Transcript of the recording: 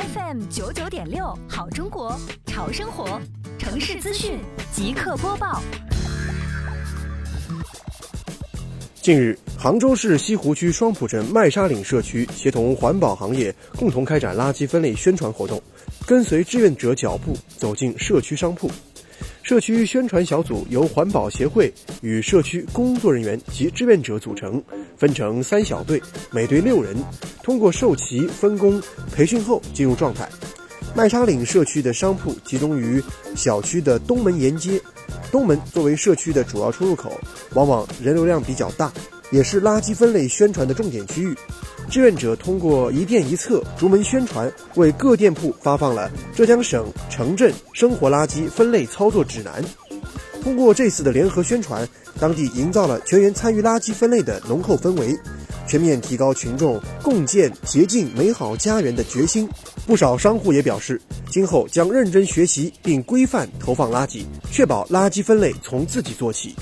FM 九九点六，好中国，潮生活，城市资讯即刻播报。近日，杭州市西湖区双浦镇麦沙岭社区协同环保行业共同开展垃圾分类宣传活动，跟随志愿者脚步走进社区商铺。社区宣传小组由环保协会与社区工作人员及志愿者组成，分成三小队，每队六人，通过授旗、分工、培训后进入状态。麦沙岭社区的商铺集中于小区的东门沿街，东门作为社区的主要出入口，往往人流量比较大，也是垃圾分类宣传的重点区域。志愿者通过一店一策逐门宣传，为各店铺发放了浙江省城镇生活垃圾分类操作指南。通过这次的联合宣传，当地营造了全员参与垃圾分类的浓厚氛围，全面提高群众共建洁净美好家园的决心。不少商户也表示，今后将认真学习并规范投放垃圾，确保垃圾分类从自己做起。